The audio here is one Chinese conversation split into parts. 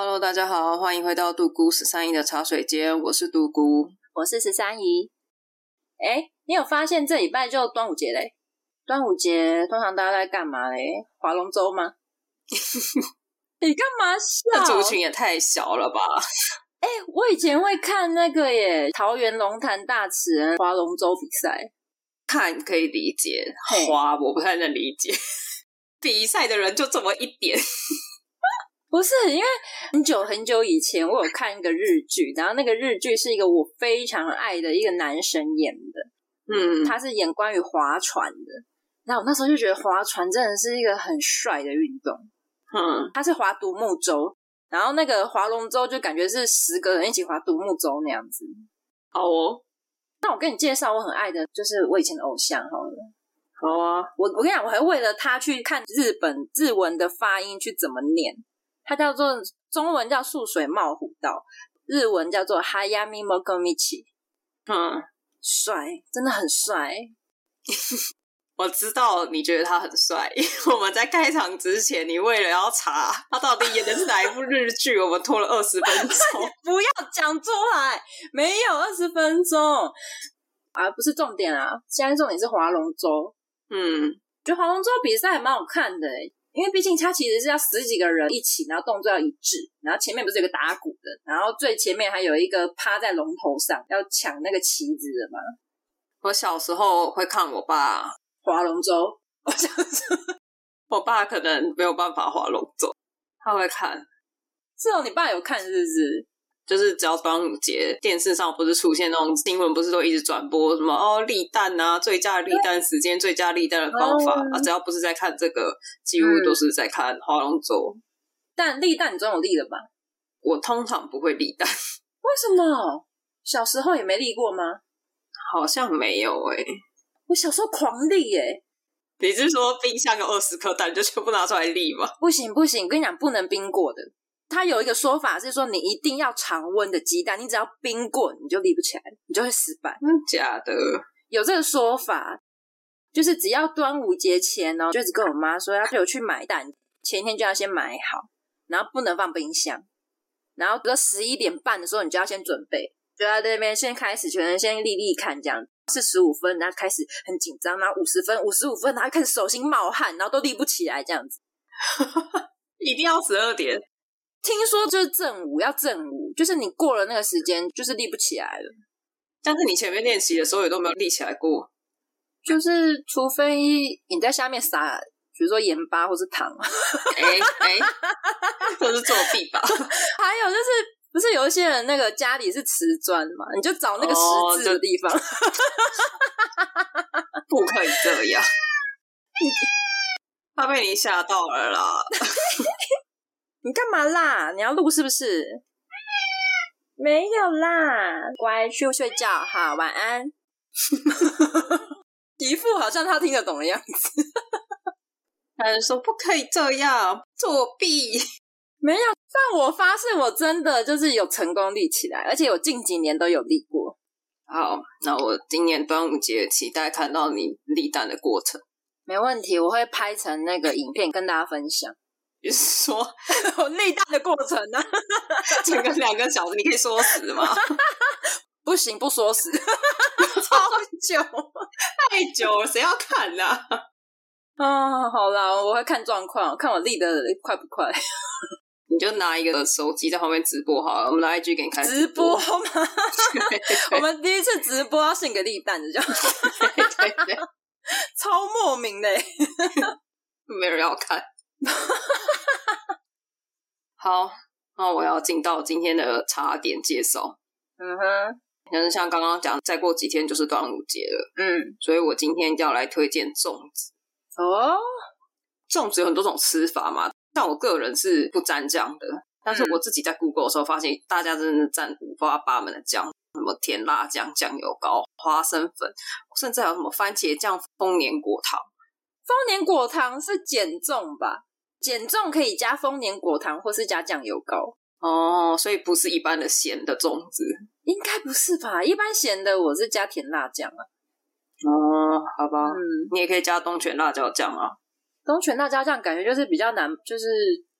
Hello，大家好，欢迎回到独孤十三姨的茶水间，我是独孤，我是十三姨。哎，你有发现这礼拜就端午节嘞？端午节通常大家在干嘛嘞？划龙舟吗？你干嘛笑？这族群也太小了吧！哎，我以前会看那个耶，桃园龙潭大池人划龙舟比赛，看可以理解，划我不太能理解。比赛的人就这么一点，不是因为很久很久以前我有看一个日剧，然后那个日剧是一个我非常爱的一个男神演的，嗯，他是演关于划船的，然后我那时候就觉得划船真的是一个很帅的运动，嗯，他是划独木舟。然后那个划龙舟就感觉是十个人一起划独木舟那样子。好哦，那我跟你介绍我很爱的，就是我以前的偶像好了。好啊，我我跟你讲，我还为了他去看日本日文的发音去怎么念，他叫做中文叫素水茂虎道，日文叫做 Hayami Mokomichi。嗯，帅，真的很帅。我知道你觉得他很帅，因为我们在开场之前，你为了要查他到底演的是哪一部日剧，我们拖了二十分钟。不要讲出来，没有二十分钟啊，不是重点啊，现在重点是划龙舟。嗯，觉得划龙舟比赛还蛮好看的，因为毕竟它其实是要十几个人一起，然后动作要一致，然后前面不是有个打鼓的，然后最前面还有一个趴在龙头上要抢那个旗子的嘛。我小时候会看我爸。划龙舟，我想说，我爸可能没有办法划龙舟，他会看。是哦，你爸有看是不是？就是只要端午节，电视上不是出现那种新闻，不是都一直转播什么哦立蛋啊，最佳立蛋时间、最佳立蛋的方法、嗯、啊？只要不是在看这个，几乎都是在看划龙舟。但立蛋你总有立了吧？我通常不会立蛋，为什么？小时候也没立过吗？好像没有诶、欸我小时候狂立耶、欸！你是说冰箱有二十颗蛋就全部拿出来立吗？不行不行，我跟你讲，不能冰过的。它有一个说法是说，你一定要常温的鸡蛋，你只要冰过，你就立不起来，你就会失败。嗯，假的？有这个说法，就是只要端午节前哦，就一直跟我妈说要有去买蛋，前一天就要先买好，然后不能放冰箱，然后隔十一点半的时候，你就要先准备，就在那边先开始，全人先立立看这样。四十五分，然后开始很紧张，然后五十分，五十五分，然后开始手心冒汗，然后都立不起来，这样子，一定要十二点。听说就是正午，要正午，就是你过了那个时间，就是立不起来了。但是你前面练习的时候也都没有立起来过，就是除非你在下面撒，比如说盐巴或是糖，哎哎，或是作弊吧。还有就是。不是有一些人那个家里是瓷砖嘛？你就找那个十字的地方，哦、不可以这样。他被你吓到了啦！你干嘛啦？你要录是不是？没有啦，乖，去睡觉哈，晚安。一副好像他听得懂的样子。他就说不可以这样作弊。没有，但我发誓，我真的就是有成功立起来，而且我近几年都有立过。好，那我今年端午节期待看到你立蛋的过程。没问题，我会拍成那个影片跟大家分享。你是说我立蛋的过程呢？整个两个小时，你可以说死吗？不行，不说死，超久，太久了，谁要看呢？啊，好啦，我会看状况，看我立的快不快。你就拿一个手机在旁边直播好了，我们来 IG 给你看直播吗？我们第一次直播要献个立蛋的，这样对对对，超莫名的，没人要看。好，那我要进到今天的茶点介绍。嗯哼，但是像刚刚讲，再过几天就是端午节了。嗯，所以我今天就要来推荐粽子。哦，粽子有很多种吃法嘛。像我个人是不沾酱的，但是我自己在 Google 的时候发现，大家真的是沾五花八门的酱，什么甜辣酱、酱油膏、花生粉，甚至还有什么番茄酱、丰年果糖。丰年果糖是减重吧？减重可以加丰年果糖，或是加酱油膏。哦，所以不是一般的咸的粽子，应该不是吧？一般咸的我是加甜辣酱啊。哦，好吧，嗯，你也可以加东泉辣椒酱啊。东泉辣椒酱感觉就是比较难，就是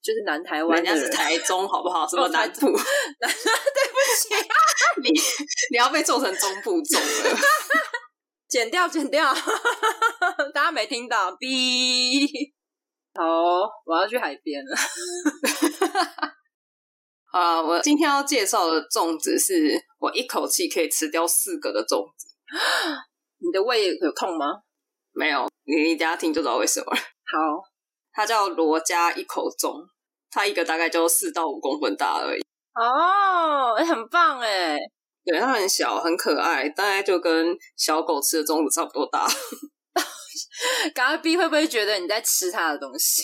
就就是南台湾，人家是台中，好不好？什么南部？南，对不起，你你要被做成中部中了，剪掉，剪掉，大家没听到？哔，好，我要去海边了。啊，我今天要介绍的粽子是我一口气可以吃掉四个的粽子。你的胃有痛吗？没有，你等下听就知道为什么了。好，它叫罗家一口粽，它一个大概就四到五公分大而已。哦，哎，很棒哎。对，它很小，很可爱，大概就跟小狗吃的粽子差不多大。会不会觉得你在吃它的东西？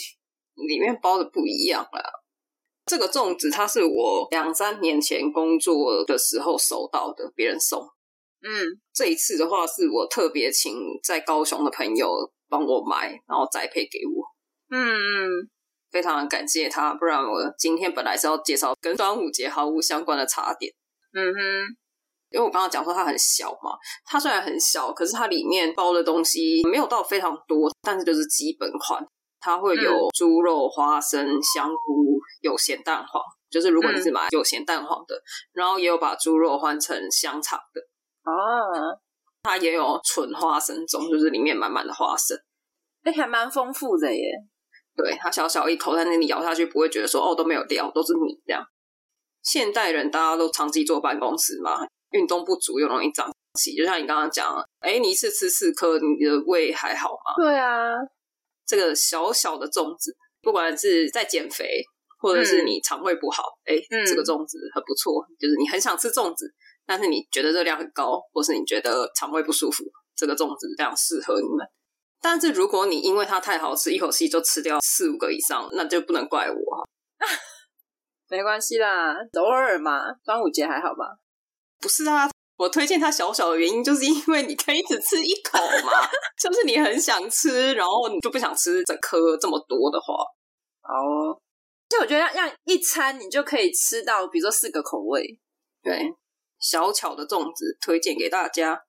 里面包的不一样啦。这个粽子，它是我两三年前工作的时候收到的，别人送。嗯，这一次的话，是我特别请在高雄的朋友帮我买，然后宅配给我。嗯嗯，非常感谢他，不然我今天本来是要介绍跟端午节毫无相关的茶点。嗯哼，因为我刚刚讲说它很小嘛，它虽然很小，可是它里面包的东西没有到非常多，但是就是基本款。它会有猪肉、花生、香菇，有咸蛋黄，就是如果你是买有咸蛋黄的，嗯、然后也有把猪肉换成香肠的哦。它也有纯花生粽，就是里面满满的花生，哎，还蛮丰富的耶。对，它小小一口，但是你咬下去不会觉得说哦都没有料，都是米这样。现代人大家都长期坐办公室嘛，运动不足又容易长气，就像你刚刚讲，哎，你一次吃四颗，你的胃还好吗？对啊。这个小小的粽子，不管是在减肥，或者是你肠胃不好，哎、嗯，这个粽子很不错。就是你很想吃粽子，但是你觉得热量很高，或是你觉得肠胃不舒服，这个粽子非常适合你们。但是如果你因为它太好吃，一口气就吃掉四五个以上，那就不能怪我哈。没关系啦，偶尔嘛，端午节还好吧？不是啊。我推荐它小小的原因，就是因为你可以只吃一口嘛，就是你很想吃，然后你就不想吃整颗这么多的话，哦，就我觉得让让一餐你就可以吃到，比如说四个口味，对，小巧的粽子推荐给大家，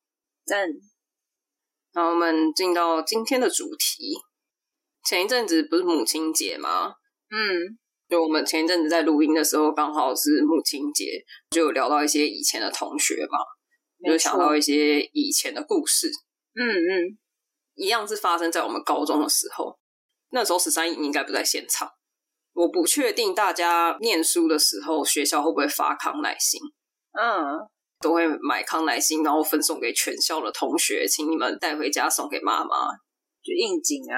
赞。那我们进到今天的主题，前一阵子不是母亲节吗？嗯。就我们前一阵子在录音的时候，刚好是母亲节，就有聊到一些以前的同学嘛，就想到一些以前的故事。嗯嗯，一样是发生在我们高中的时候。那时候十三姨应该不在现场，我不确定大家念书的时候学校会不会发康乃馨。嗯，都会买康乃馨，然后分送给全校的同学，请你们带回家送给妈妈，就应景啊。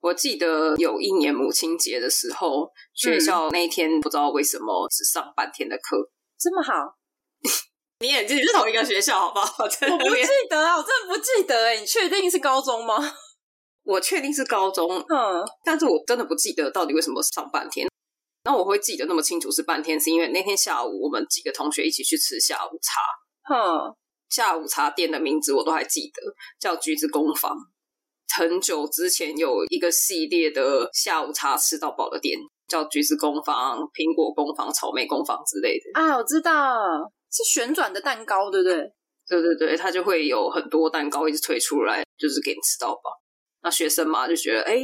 我记得有一年母亲节的时候，学校那一天不知道为什么只上半天的课，这么好？你也记得是同一个学校，好不好？我不记得啊，我真的不记得哎，你确定是高中吗？我确定是高中，嗯，但是我真的不记得到底为什么上半天。那我会记得那么清楚是半天，是因为那天下午我们几个同学一起去吃下午茶，嗯，下午茶店的名字我都还记得，叫橘子工坊。很久之前有一个系列的下午茶吃到饱的店，叫橘子工坊、苹果工坊、草莓工坊之类的啊，我知道是旋转的蛋糕，对不对？对对对，它就会有很多蛋糕一直推出来，就是给你吃到饱。那学生嘛就觉得，哎，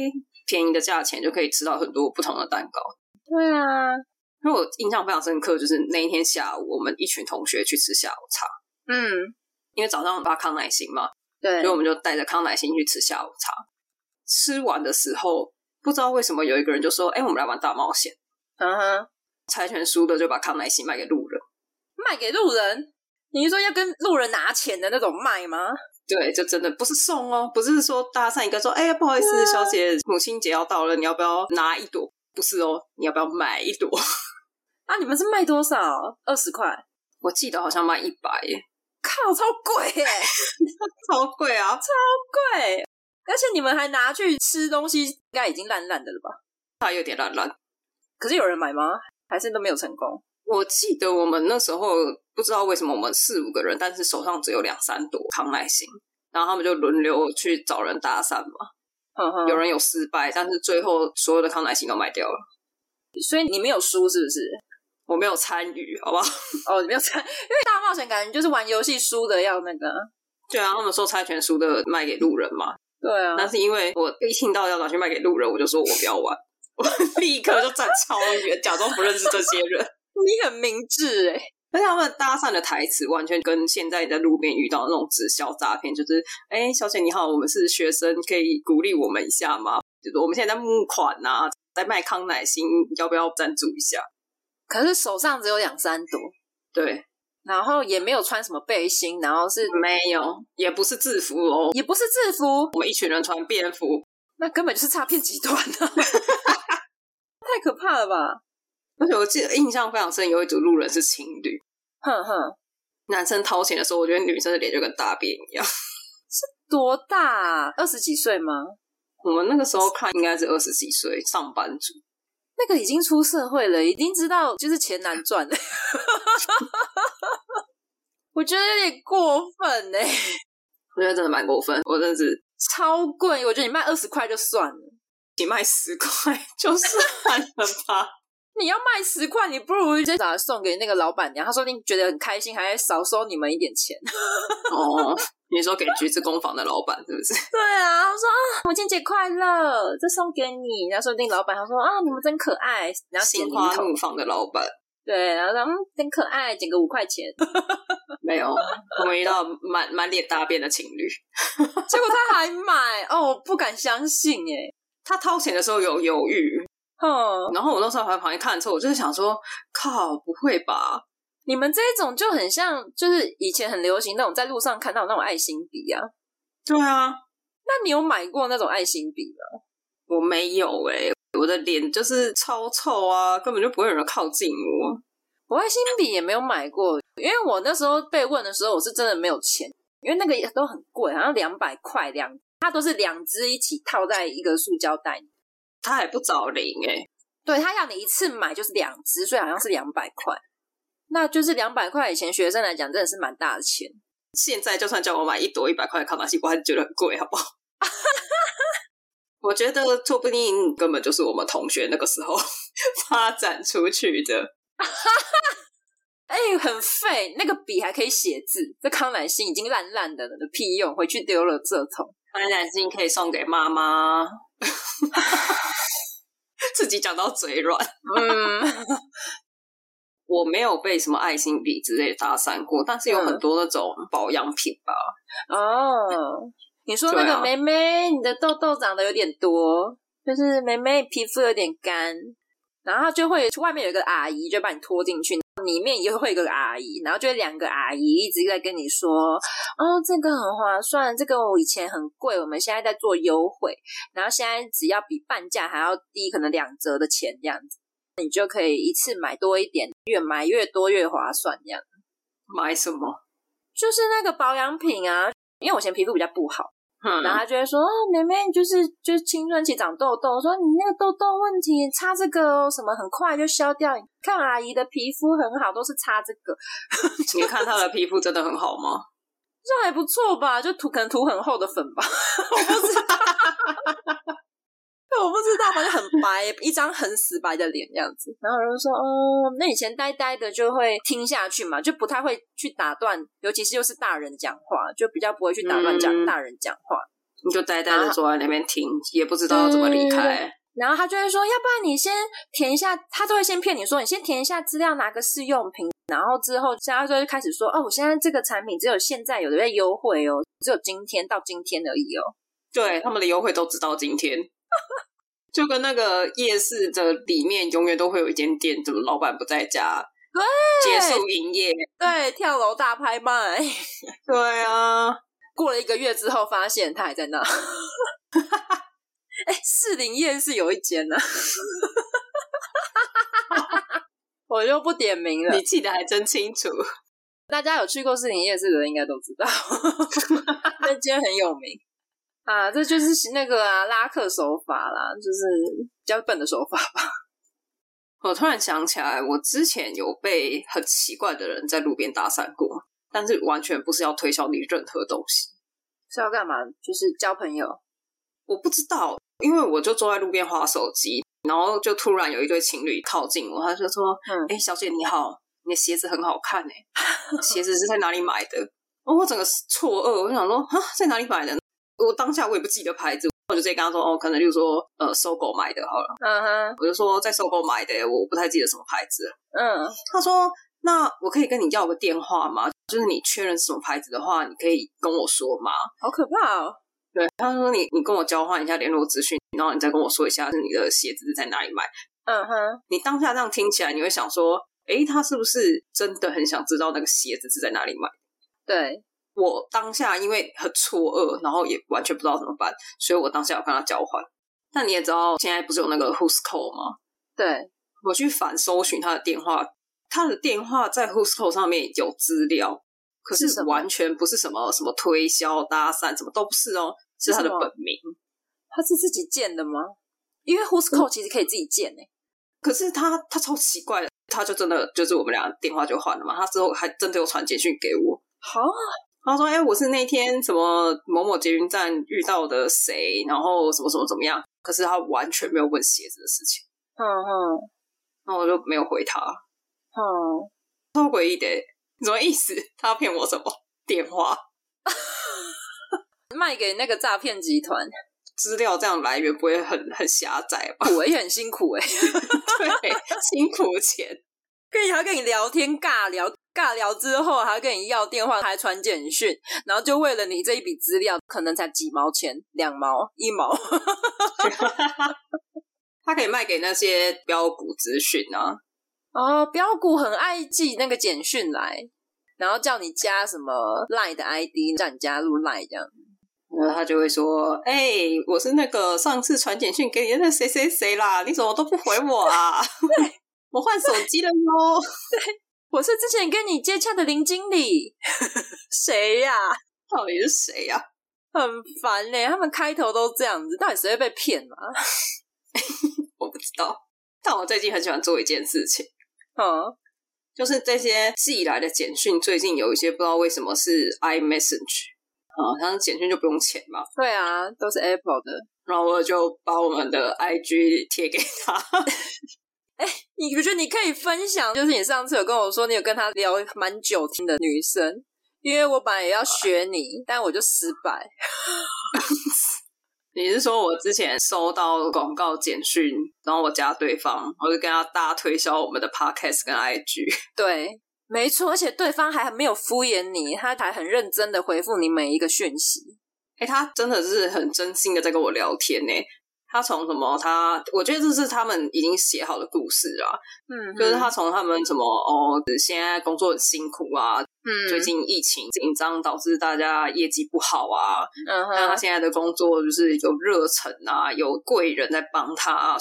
便宜的价钱就可以吃到很多不同的蛋糕。对啊，因为我印象非常深刻，就是那一天下午，我们一群同学去吃下午茶。嗯，因为早上发康乃馨嘛。对，所以我们就带着康乃馨去吃下午茶。吃完的时候，不知道为什么有一个人就说：“哎，我们来玩大冒险。”嗯哼，猜拳输的就把康乃馨卖给路人。卖给路人？你是说要跟路人拿钱的那种卖吗？对，就真的不是送哦，不是说搭讪一个说：“哎呀，不好意思，小姐，母亲节要到了，你要不要拿一朵？”不是哦，你要不要买一朵？啊，你们是卖多少？二十块？我记得好像卖一百耶。靠，超贵耶！超贵啊，超贵！而且你们还拿去吃东西，应该已经烂烂的了吧？它有点烂烂，可是有人买吗？还是都没有成功？我记得我们那时候不知道为什么我们四五个人，但是手上只有两三朵康乃馨，然后他们就轮流去找人搭讪嘛。呵呵，有人有失败，但是最后所有的康乃馨都卖掉了。所以你没有输，是不是？我没有参与，好不好？哦，你没有参，因为大冒险感觉就是玩游戏输的要那个。对啊，他们说猜拳输的卖给路人嘛。对啊。那是因为我一听到要拿去卖给路人，我就说我不要玩。我立刻就站超远，假装不认识这些人。你很明智哎，而且他们搭讪的台词完全跟现在在路边遇到的那种直销诈骗，就是哎，小姐你好，我们是学生，可以鼓励我们一下吗？就是我们现在在募款呐、啊，在卖康乃馨，要不要赞助一下？可是手上只有两三朵，对，然后也没有穿什么背心，然后是没有，也不是制服哦，也不是制服，我们一群人穿便服，那根本就是诈骗集团啊！太可怕了吧！而且我记得印象非常深，有一组路人是情侣，哼哼，男生掏钱的时候，我觉得女生的脸就跟大便一样。是多大啊？二十几岁吗？我们那个时候看应该是二十几岁上班族。那个已经出社会了，已经知道就是钱难赚了。我觉得有点过分呢。我觉得真的蛮过分，我真的是超贵。我觉得你卖二十块就算了，你卖十块 就算了吧。你要卖十块，你不如直接把它送给那个老板娘。她说你觉得很开心，还少收你们一点钱。哦。你说给橘子工坊的老板是不是？对啊，我说啊，母亲节快乐，这送给你。然后说不定老板他说啊，你们真可爱。然后心花怒放的老板，对，然后说嗯，真可爱，捡个五块钱。没有，我们遇到满满脸大便的情侣，结果他还买哦，我不敢相信哎，他掏钱的时候有犹豫，嗯，然后我那时候还在旁边看的时候，我就是想说，靠，不会吧？你们这一种就很像，就是以前很流行那种在路上看到那种爱心笔啊。对啊，那你有买过那种爱心笔吗？我没有诶、欸、我的脸就是超臭啊，根本就不会有人靠近我。我爱心笔也没有买过，因为我那时候被问的时候，我是真的没有钱，因为那个也都很贵，好像两百块两，它都是两支一起套在一个塑胶袋，它还不找零诶、欸、对，它要你一次买就是两支，所以好像是两百块。那就是两百块，以前学生来讲真的是蛮大的钱。现在就算叫我买一朵一百块的康乃馨，我还是觉得很贵，好不好？我觉得说不定根本就是我们同学那个时候 发展出去的。哎、欸，很废，那个笔还可以写字。这康乃馨已经烂烂的了，的屁用，回去丢了这桶。康乃馨可以送给妈妈。自己讲到嘴软。嗯。我没有被什么爱心笔之类的搭讪过，但是有很多那种保养品吧。哦、嗯，你说那个妹妹，啊、你的痘痘长得有点多，就是妹妹皮肤有点干，然后就会外面有一个阿姨就把你拖进去，里面也会有一个阿姨，然后就两个阿姨一直在跟你说：“哦，这个很划算，这个我以前很贵，我们现在在做优惠，然后现在只要比半价还要低，可能两折的钱这样子。”你就可以一次买多一点，越买越多越划算。这样买什么？就是那个保养品啊。因为我以前皮肤比较不好，嗯、然后他就会说：“哦，妹妹，就是就是青春期长痘痘，说你那个痘痘问题，擦这个哦，什么很快就消掉。看阿姨的皮肤很好，都是擦这个。你看她的皮肤真的很好吗？这还不错吧？就涂可能涂很厚的粉吧，我不知道。”我不知道，反正很白，一张很死白的脸这样子。然后人就说：“哦，那以前呆呆的就会听下去嘛，就不太会去打断，尤其是又是大人讲话，就比较不会去打断讲大人讲话。你就呆呆的坐在那边听，也不知道要怎么离开。然后他就会说：要不然你先填一下，他都会先骗你说你先填一下资料，拿个试用品。然后之后，现在就开始说：哦，我现在这个产品只有现在有的在优惠哦，只有今天到今天而已哦。对，他们的优惠都只到今天。”就跟那个夜市的里面，永远都会有一间店，怎么老板不在家，对，结束营业，对，跳楼大拍卖，对啊，过了一个月之后，发现他还在那。哎，士林夜市有一间呢，我就不点名了。你记得还真清楚，大家有去过士林夜市的人应该都知道，那间很有名。啊，这就是那个啊，拉客手法啦，就是比较笨的手法吧。我突然想起来，我之前有被很奇怪的人在路边搭讪过，但是完全不是要推销你任何东西，是要干嘛？就是交朋友。我不知道，因为我就坐在路边划手机，然后就突然有一对情侣靠近我，他就说：“嗯，哎，小姐你好，你的鞋子很好看哎，鞋子是在哪里买的？” 哦，我整个错愕，我就想说啊，在哪里买的？我当下我也不记得牌子，我我就直接跟他说，哦，可能就是说，呃，搜狗买的，好了。嗯哼，我就说在搜狗买的，我不太记得什么牌子。嗯，他说，那我可以跟你要个电话吗？就是你确认是什么牌子的话，你可以跟我说吗？好可怕哦。对，他说你你跟我交换一下联络资讯，然后你再跟我说一下是你的鞋子是在哪里买。嗯哼，你当下这样听起来，你会想说，诶，他是不是真的很想知道那个鞋子是在哪里买？对，我当下因为很错愕，然后也完全不知道怎么办，所以我当下要跟他交换。但你也知道，现在不是有那个 Who's Call 吗？对，我去反搜寻他的电话，他的电话在 Who's Call 上面有资料，可是完全不是什么什么推销搭讪，什么都不是哦，是他的本名。他是自己建的吗？因为 Who's Call 其实可以自己建诶、欸。可是他他超奇怪的，他就真的就是我们俩电话就换了嘛。他之后还真的有传简讯给我。好、啊，他说：“哎、欸，我是那天什么某某捷运站遇到的谁，然后什么什么怎么样。”可是他完全没有问鞋子的事情。嗯嗯，那我就没有回他。嗯，超诡异的，什么意思？他要骗我什么？电话 卖给那个诈骗集团资料，这样来源不会很很狭窄吧？我也很辛苦哎，对，辛苦钱，跟你还跟你聊天尬聊。尬聊之后还跟你要电话，还传简讯，然后就为了你这一笔资料，可能才几毛钱、两毛、一毛，他可以卖给那些标股资讯啊。哦，标股很爱寄那个简讯来，然后叫你加什么 Line 的 ID，叫你加入 Line 这样，然后他就会说：“哎、欸，我是那个上次传简讯给你的那谁谁谁啦，你怎么都不回我啊？我换手机了哟。”对。我是之前跟你接洽的林经理，谁呀、啊？到底是谁呀、啊？很烦嘞、欸，他们开头都这样子，到底谁会被骗啊？我不知道，但我最近很喜欢做一件事情，嗯，就是这些寄来的简讯，最近有一些不知道为什么是 iMessage 啊，像简讯就不用钱嘛？对啊，都是 Apple 的，然后我就把我们的 IG 贴给他。哎，你不觉得你可以分享？就是你上次有跟我说，你有跟他聊蛮久听的女生，因为我本来也要学你，但我就失败。你是说我之前收到广告简讯，然后我加对方，我就跟他大推销我们的 Podcast 跟 IG。对，没错，而且对方还没有敷衍你，他还很认真的回复你每一个讯息。哎，他真的是很真心的在跟我聊天呢。他从什么？他我觉得这是他们已经写好的故事啊。嗯，就是他从他们什么哦，现在工作很辛苦啊。嗯，最近疫情紧张导致大家业绩不好啊。嗯，但他现在的工作就是有热忱啊，有贵人在帮他，啊，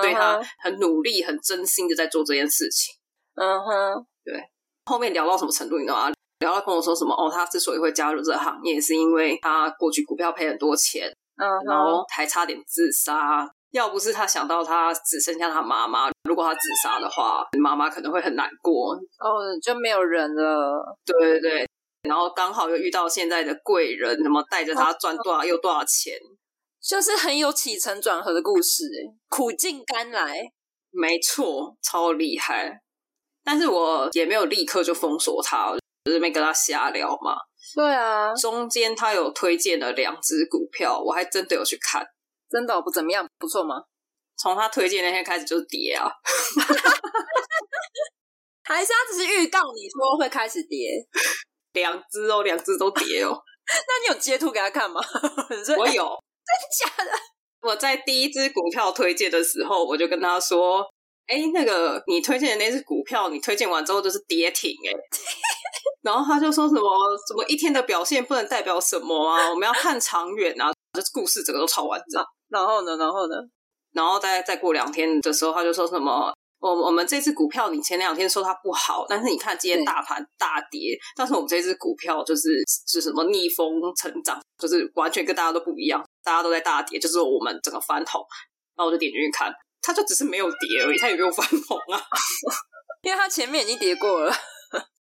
对他很努力、很真心的在做这件事情。嗯哼，对。后面聊到什么程度？你知道吗？聊到跟我说什么？哦，他之所以会加入这个行业，是因为他过去股票赔很多钱。嗯，然后还差点自杀。要不是他想到他只剩下他妈妈，如果他自杀的话，妈妈可能会很难过。哦，就没有人了。对对对，然后刚好又遇到现在的贵人，什么带着他赚多少又多少钱，就是很有起承转合的故事，苦尽甘来。没错，超厉害。但是我也没有立刻就封锁他，就是没跟他瞎聊嘛。对啊，中间他有推荐了两只股票，我还真的有去看，真的不怎么样，不错吗？从他推荐那天开始就是跌啊，还是他只是预告你说会开始跌？两只哦，两只都跌哦。那你有截图给他看吗？我有，真假的？我在第一只股票推荐的时候，我就跟他说：“哎，那个你推荐的那只股票，你推荐完之后就是跌停哎。”然后他就说什么什么一天的表现不能代表什么啊，我们要看长远啊，这故事整个都超完整。然后呢，然后呢，然后再再过两天的时候，他就说什么我我们这支股票你前两天说它不好，但是你看今天大盘大跌，但是我们这支股票就是是什么逆风成长，就是完全跟大家都不一样，大家都在大跌，就是我们整个翻红。然后我就点进去看，它就只是没有跌而已，它也没有翻红啊，因为它前面已经跌过了。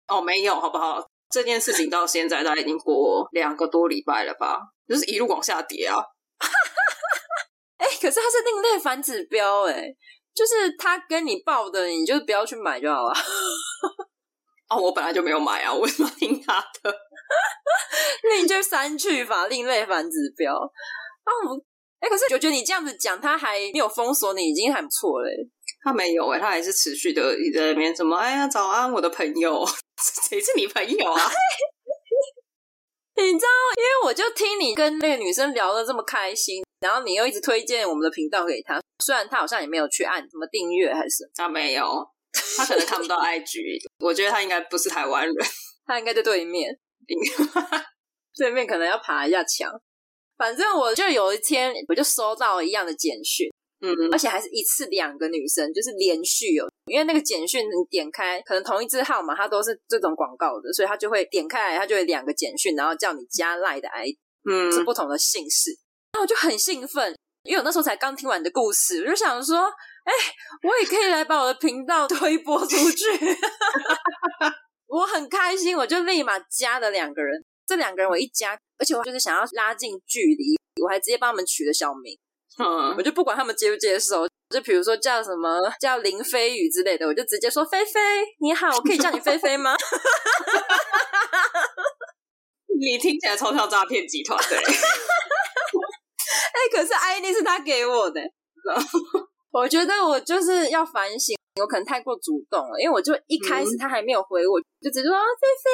哦，没有，好不好？这件事情到现在大概已经过两个多礼拜了吧，就是一路往下跌啊。哎、欸，可是它是另类反指标，哎，就是他跟你报的，你就不要去买就好了。哦，我本来就没有买啊，我为什么听他的？那你就删去法，另类反指标。哦，哎，可是我觉得你这样子讲，他还没有封锁你，已经很不错了。他没有哎，他还是持续的在那边什么？哎呀，早安，我的朋友，谁是你朋友啊？你知道，因为我就听你跟那个女生聊的这么开心，然后你又一直推荐我们的频道给他，虽然他好像也没有去按什么订阅还是他没有，他可能看不到 IG，我觉得他应该不是台湾人，他应该在对面，对面可能要爬一下墙。反正我就有一天我就收到一样的简讯，嗯，而且还是一次两个女生，就是连续有。因为那个简讯你点开，可能同一支号码，它都是这种广告的，所以它就会点开来，它就会两个简讯，然后叫你加赖的 ID，嗯，是不同的姓氏。那我就很兴奋，因为我那时候才刚听完你的故事，我就想说，哎，我也可以来把我的频道推播出去，我很开心，我就立马加了两个人。这两个人我一加，而且我就是想要拉近距离，我还直接帮他们取了小名，嗯，我就不管他们接不接受。就比如说叫什么叫林飞宇之类的，我就直接说菲菲你好，我可以叫你菲菲吗？你听起来超像诈骗集团的。哎、欸，可是 ID 是他给我的，我觉得我就是要反省，我可能太过主动了，因为我就一开始他还没有回我，就直接说菲菲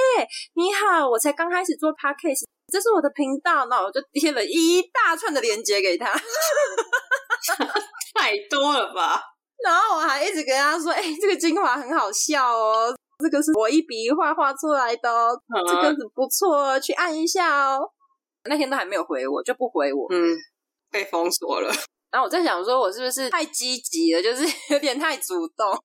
你好，我才刚开始做 podcast，这是我的频道，那我就贴了一大串的链接给他。太多了吧？然后我还一直跟他说：“哎、欸，这个精华很好笑哦，这个是我一笔一画画出来的哦，嗯、这个很不错，去按一下哦。”那天都还没有回我，就不回我，嗯，被封锁了。然后我在想，说我是不是太积极了，就是有点太主动。我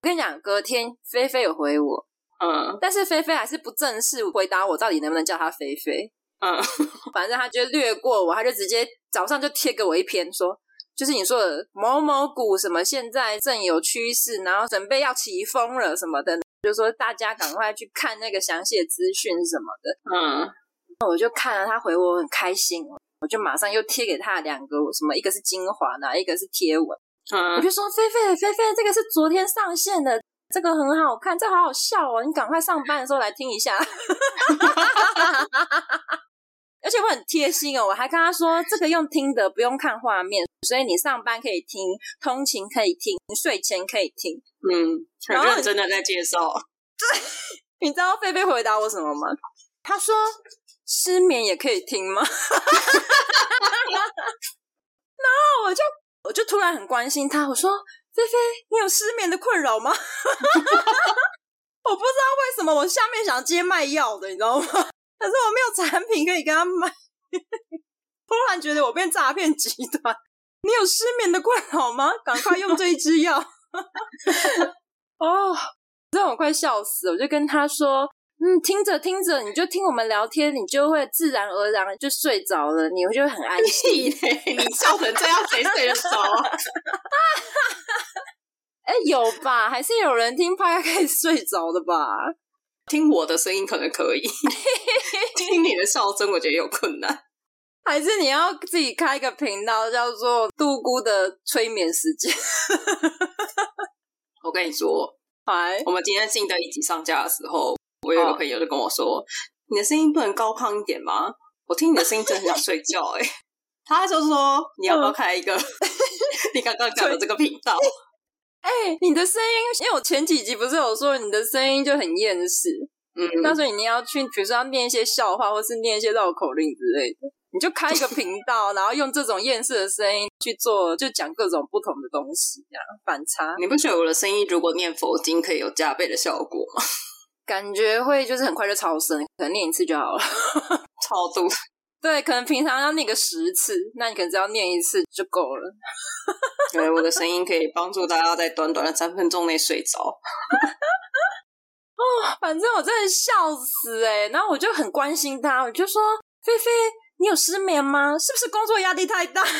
跟你讲，隔天菲菲有回我，嗯，但是菲菲还是不正式回答我，到底能不能叫她菲菲？嗯，反正他就略过我，他就直接早上就贴给我一篇说。就是你说的某某股什么，现在正有趋势，然后准备要起风了什么的，就是说大家赶快去看那个详细的资讯什么的。嗯，我就看了他回我很开心，我就马上又贴给他两个什么，一个是精华的，一个是贴文。嗯，我就说菲菲菲菲，这个是昨天上线的，这个很好看，这个好好笑哦，你赶快上班的时候来听一下。而且我很贴心哦，我还跟他说，这个用听的，不用看画面，所以你上班可以听，通勤可以听，睡前可以听。嗯，很认真的在介绍。对，你知道菲菲回答我什么吗？他说失眠也可以听吗？然后我就我就突然很关心他，我说菲菲，你有失眠的困扰吗？我不知道为什么我下面想接卖药的，你知道吗？可是我没有产品可以跟他买，突然觉得我变诈骗集团。你有失眠的困扰吗？赶快用这一支药。哦，让我快笑死了！我就跟他说：“嗯，听着听着，你就听我们聊天，你就会自然而然就睡着了，你就会很安心。你笑成这样，谁睡得着啊？”哎，有吧？还是有人听 Podcast 可以睡着的吧？听我的声音可能可以，听你的笑声我觉得有困难。还是你要自己开一个频道，叫做“杜姑的催眠时间”。我跟你说，嗨，我们今天新的一集上架的时候，我有个朋友就跟我说：“ oh. 你的声音不能高亢一点吗？我听你的声音真的很想睡觉。”哎，他就说：“你要不要开一个你刚刚讲的这个频道？”哎、欸，你的声音，因为我前几集不是有说你的声音就很厌世，嗯，到时候你要去，比如说要念一些笑话，或是念一些绕口令之类的，你就开一个频道，然后用这种厌世的声音去做，就讲各种不同的东西，这样反差。你不觉得我的声音如果念佛经可以有加倍的效果吗？感觉会就是很快就超声，可能念一次就好了，超度。对，可能平常要念个十次，那你可能只要念一次就够了。对，我的声音可以帮助大家在短短的三分钟内睡着。哦，反正我真的笑死哎、欸！然后我就很关心他，我就说：“菲菲，你有失眠吗？是不是工作压力太大？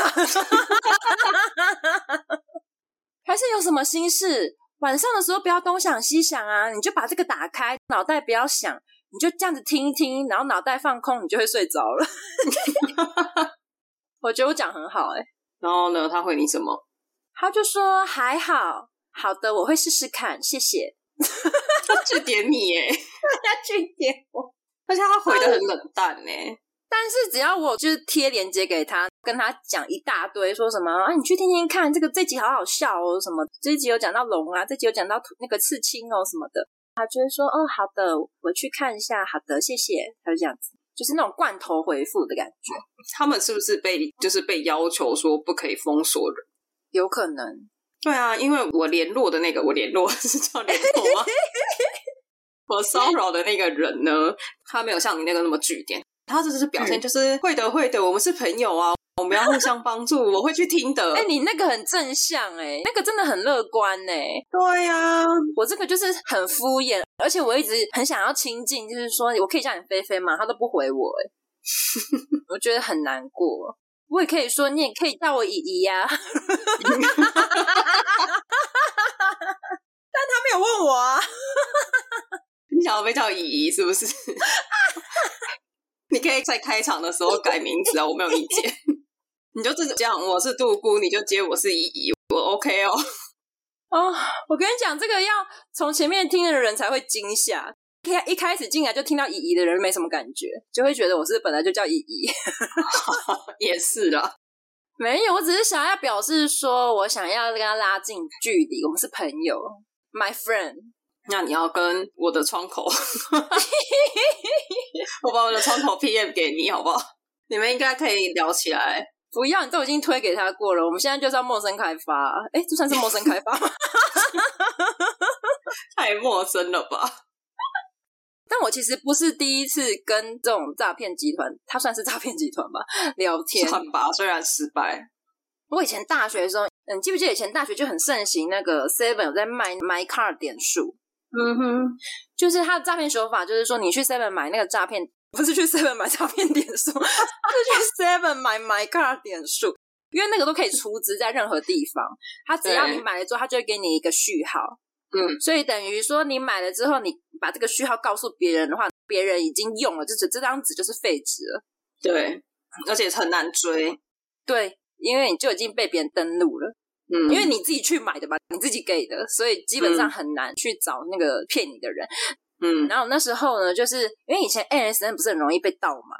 还是有什么心事？晚上的时候不要东想西想啊，你就把这个打开，脑袋不要想。”你就这样子听一听，然后脑袋放空，你就会睡着了。我觉得我讲很好哎、欸。然后呢，他回你什么？他就说还好，好的，我会试试看，谢谢。他去点你哎，他去点我，而且他回的很冷淡哎。但是只要我就是贴链接给他，跟他讲一大堆，说什么啊，你去听听看，这个这集好好笑哦，什么这集有讲到龙啊，这集有讲到那个刺青哦什么的，他就会说哦好的，我去看一下，好的，谢谢，他就这样子，就是那种罐头回复的感觉。他们是不是被就是被要求说不可以封锁人？有可能。对啊，因为我联络的那个，我联络是叫联络吗？我骚扰的那个人呢，他没有像你那个那么据点。他这只是表现，就是会的，会的，我们是朋友啊，我们要互相帮助，我会去听的。哎、欸，你那个很正向、欸，哎，那个真的很乐观、欸，哎。对呀、啊，我这个就是很敷衍，而且我一直很想要亲近，就是说我可以叫你菲菲吗？他都不回我、我觉得很难过。我也可以说，你也可以叫我姨姨呀。但他没有问我啊。你想要被叫姨姨是不是？你可以在开场的时候改名字啊，我没有意见。你就自己讲，我是杜姑，你就接我是姨姨，我 OK 哦。哦，我跟你讲，这个要从前面听的人才会惊吓。一开始进来就听到姨姨的人没什么感觉，就会觉得我是本来就叫姨姨。也是啦，没有，我只是想要表示说我想要跟他拉近距离，我们是朋友，my friend。那你要跟我的窗口，我把我的窗口 PM 给你，好不好？你们应该可以聊起来。不要，你都已经推给他过了。我们现在就是要陌生开发。哎，这算是陌生开发吗？太陌生了吧？但我其实不是第一次跟这种诈骗集团，他算是诈骗集团吧？聊天算吧，虽然失败。我以前大学的时候，嗯，记不记得以前大学就很盛行那个 Seven 有在卖 My Card 点数？嗯哼，就是他的诈骗手法，就是说你去 Seven 买那个诈骗，不是去 Seven 买诈骗点数，是去 Seven 买 My Card 点数，因为那个都可以储值在任何地方。他只要你买了之后，他就会给你一个序号。嗯，所以等于说你买了之后，你把这个序号告诉别人的话，别人已经用了，就是这张纸就是废纸了。对，而且很难追。对，因为你就已经被别人登录了。嗯，因为你自己去买的吧，你自己给的，所以基本上很难去找那个骗你的人。嗯，然后那时候呢，就是因为以前 MSN 不是很容易被盗嘛。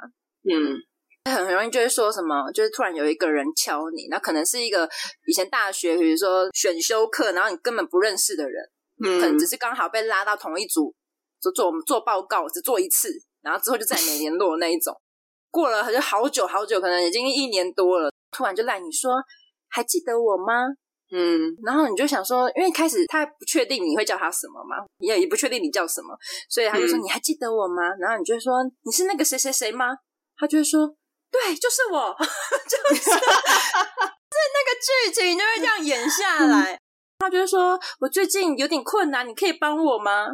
嗯，很很容易就会说什么，就是突然有一个人敲你，那可能是一个以前大学，比如说选修课，然后你根本不认识的人，嗯，可能只是刚好被拉到同一组，就做做报告，只做一次，然后之后就再也没联络那一种。过了好久好久，可能已经一年多了，突然就赖你说。还记得我吗？嗯，然后你就想说，因为开始他还不确定你会叫他什么嘛，也也不确定你叫什么，所以他就说、嗯、你还记得我吗？然后你就会说你是那个谁谁谁吗？他就会说对，就是我，就是，是那个剧情就会这样演下来。嗯、他就会说我最近有点困难，你可以帮我吗？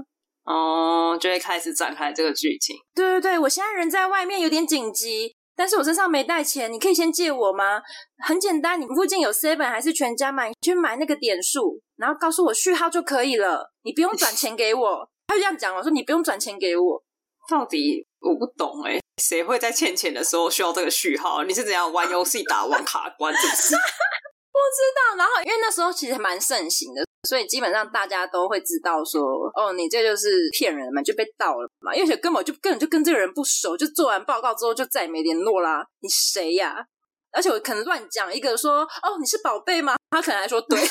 哦，就会开始展开这个剧情。对对对，我现在人在外面有点紧急。但是我身上没带钱，你可以先借我吗？很简单，你附近有 Seven 还是全家买，你去买那个点数，然后告诉我序号就可以了，你不用转钱给我。他就这样讲，我说你不用转钱给我。到底我不懂哎，谁会在欠钱的时候需要这个序号？你是怎样玩游戏打完卡关？是不是？不知道。然后因为那时候其实蛮盛行的。所以基本上大家都会知道说，哦，你这就是骗人嘛，就被盗了嘛，因为根本就根本就跟这个人不熟，就做完报告之后就再也没联络啦。你谁呀？而且我可能乱讲一个说，哦，你是宝贝吗？他可能还说对，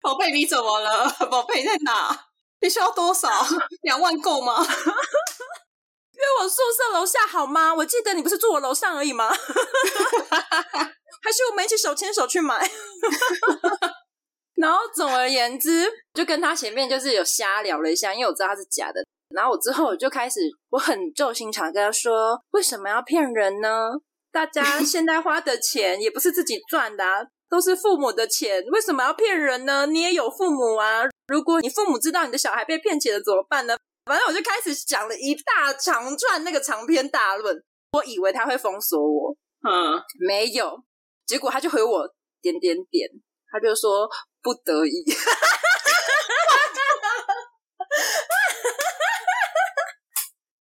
宝贝你怎么了？宝贝在哪？你需要多少？两万够吗？约我宿舍楼下好吗？我记得你不是住我楼上而已吗？还是我们一起手牵手去买？然后总而言之，就跟他前面就是有瞎聊了一下，因为我知道他是假的。然后我之后我就开始，我很旧心肠跟他说：“为什么要骗人呢？大家 现在花的钱也不是自己赚的啊，都是父母的钱，为什么要骗人呢？你也有父母啊，如果你父母知道你的小孩被骗钱了怎么办呢？”反正我就开始讲了一大长串那个长篇大论。我以为他会封锁我，嗯，没有，结果他就回我点点点，他就说。不得已，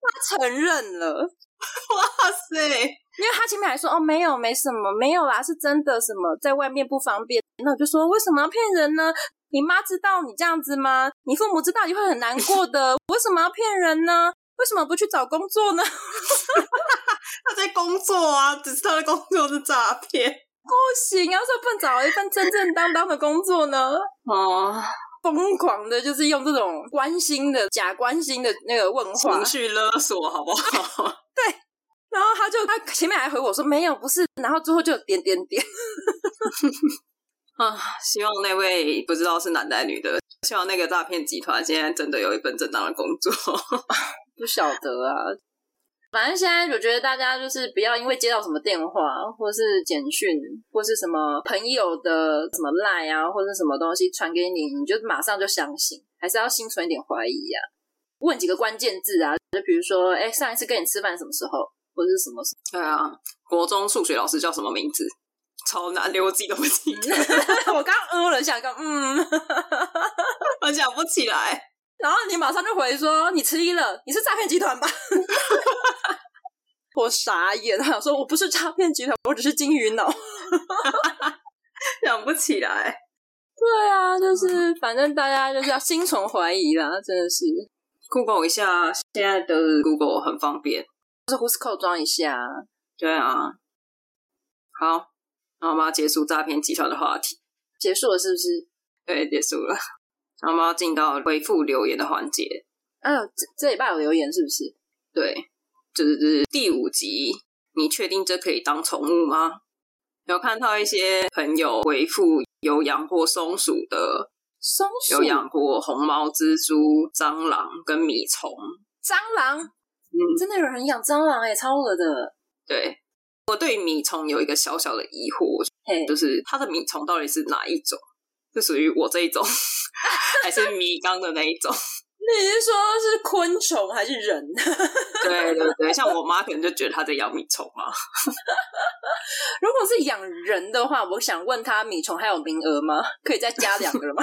他承认了，哇塞！因为他前面还说哦，没有，没什么，没有啦，是真的，什么在外面不方便。那我就说，为什么要骗人呢？你妈知道你这样子吗？你父母知道你会很难过的，为什么要骗人呢？为什么不去找工作呢？他在工作啊，只是他的工作是诈骗。不行，要是不能找一份正正当当的工作呢？哦，疯狂的，就是用这种关心的假关心的那个问话，情绪勒索，好不好？对。然后他就他前面还回我说没有，不是。然后最后就点点点。啊，希望那位不知道是男的女的，希望那个诈骗集团现在真的有一份正当的工作。不晓得啊。反正现在我觉得大家就是不要因为接到什么电话，或是简讯，或是什么朋友的什么赖啊，或者什么东西传给你，你就马上就相信，还是要心存一点怀疑啊。问几个关键字啊，就比如说，哎，上一次跟你吃饭什么时候，或者是什么时候？对啊，国中数学老师叫什么名字？超难，连我自己都不记得。我刚呃了一下，刚嗯，我想不起来。然后你马上就回说你迟疑了，你是诈骗集团吧？我傻眼，他说我不是诈骗集团，我只是金鱼脑，想不起来。对啊，就是反正大家就是要心存怀疑啦，真的是。Google 一下，现在的 Google 很方便，就是 Whoscall 装一下。对啊，好，那我们要结束诈骗集团的话题，结束了是不是？对，结束了。然后我们要进到回复留言的环节。嗯、啊，这这礼拜有留言是不是？对，就是就是第五集。你确定这可以当宠物吗？有看到一些朋友回复有养过松鼠的，松鼠有养过红毛蜘蛛、蟑螂跟米虫。蟑螂？嗯，真的有人养蟑螂哎，超恶的。对，我对米虫有一个小小的疑惑，就是它的米虫到底是哪一种？是属于我这一种，还是米缸的那一种？你是说是昆虫还是人？对对对，像我妈可能就觉得她在养米虫嘛。如果是养人的话，我想问他米虫还有名额吗？可以再加两个了吗？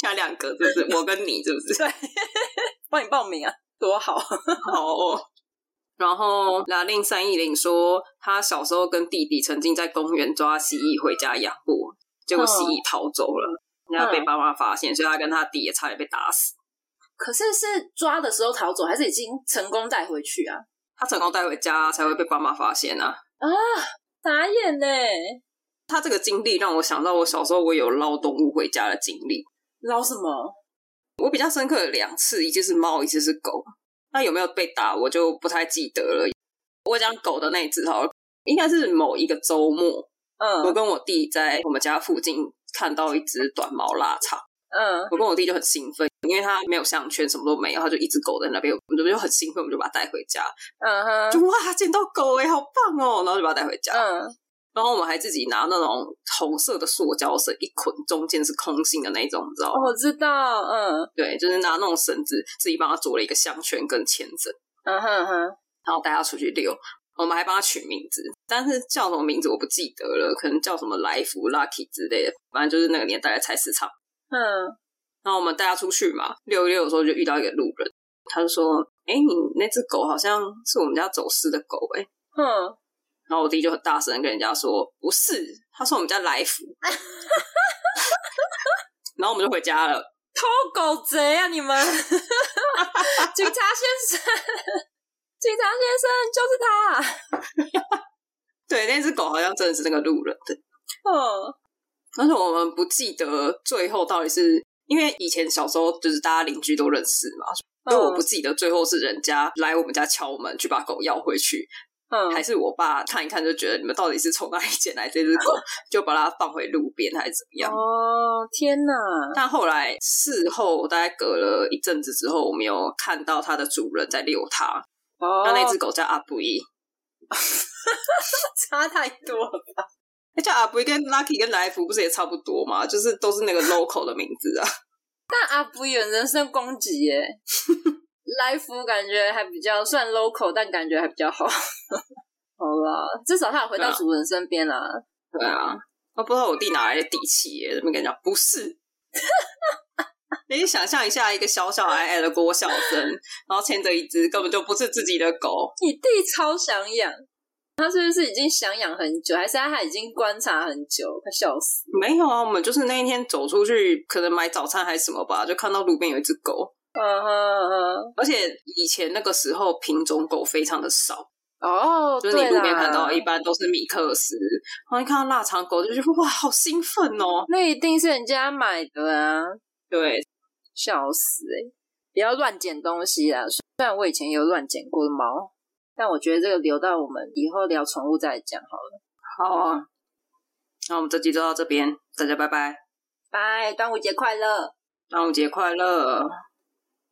加两个，是不是？我跟你是不是？对，帮你报名啊，多好，好哦。然后拉令三一零说，他小时候跟弟弟曾经在公园抓蜥蜴回家养过。结果蜥蜴逃走了，然后、嗯、被爸妈发现，所以他跟他弟也差点被打死。可是是抓的时候逃走，还是已经成功带回去啊？他成功带回家才会被爸妈发现啊！啊，傻眼呢！他这个经历让我想到我小时候我有捞动物回家的经历。捞什么？我比较深刻的两次，一次是猫，一次是狗。那有没有被打，我就不太记得了。我讲狗的那一次，好，应该是某一个周末。嗯，我跟我弟在我们家附近看到一只短毛腊肠。嗯，我跟我弟就很兴奋，因为他没有项圈，什么都没有，他就一只狗在那边，我们就很兴奋，我们就把它带回家。嗯哼，就哇，捡到狗哎，好棒哦！然后就把它带回家。嗯，然后我们还自己拿那种红色的塑胶绳一捆，中间是空心的那种，你知道吗？我知道，嗯，对，就是拿那种绳子自己帮它做了一个项圈跟牵绳。嗯哼哼，然后带他出去遛。我们还帮他取名字，但是叫什么名字我不记得了，可能叫什么来福、Lucky 之类的，反正就是那个年代的菜市场。嗯，然后我们带他出去嘛，遛一遛的时候就遇到一个路人，他就说：“哎，你那只狗好像是我们家走失的狗。”哎，嗯，然后我弟就很大声跟人家说：“不是，他说我们家来福。”然后我们就回家了。偷狗贼啊，你们！警察先生。警察先生，就是他。对，那只狗好像真的是那个路人的。嗯，但是我们不记得最后到底是因为以前小时候就是大家邻居都认识嘛，所以我不记得最后是人家来我们家敲门去把狗要回去，嗯，还是我爸看一看就觉得你们到底是从哪里捡来这只狗，就把它放回路边还是怎么样？哦，天哪！但后来事后大概隔了一阵子之后，我们有看到它的主人在遛它。那那只狗叫阿布依，差太多了吧？那叫阿布依跟 Lucky 跟来福不是也差不多吗？就是都是那个 local 的名字啊。但阿布依有人身攻击耶，来福感觉还比较算 local，但感觉还比较好。好了，至少他有回到主人身边啦。对啊，我不知道我弟哪来的底气耶，怎么跟你讲？不是。你想象一下，一个小小矮矮的郭小生，然后牵着一只根本就不是自己的狗。你弟超想养，他是不是已经想养很久，还是他已经观察很久？快笑死。没有啊，我们就是那一天走出去，可能买早餐还是什么吧，就看到路边有一只狗，嗯哼嗯哼，而且以前那个时候品种狗非常的少哦，就是你路边看到一般都是米克斯，然后一看到腊肠狗就觉得哇，好兴奋哦！那一定是人家买的啊，对，笑死哎、欸！不要乱捡东西啊！虽然我以前有乱捡过的猫，但我觉得这个留到我们以后聊宠物再讲好了。好啊，那我们这集就到这边，大家拜拜，拜，端午节快乐，端午节快乐。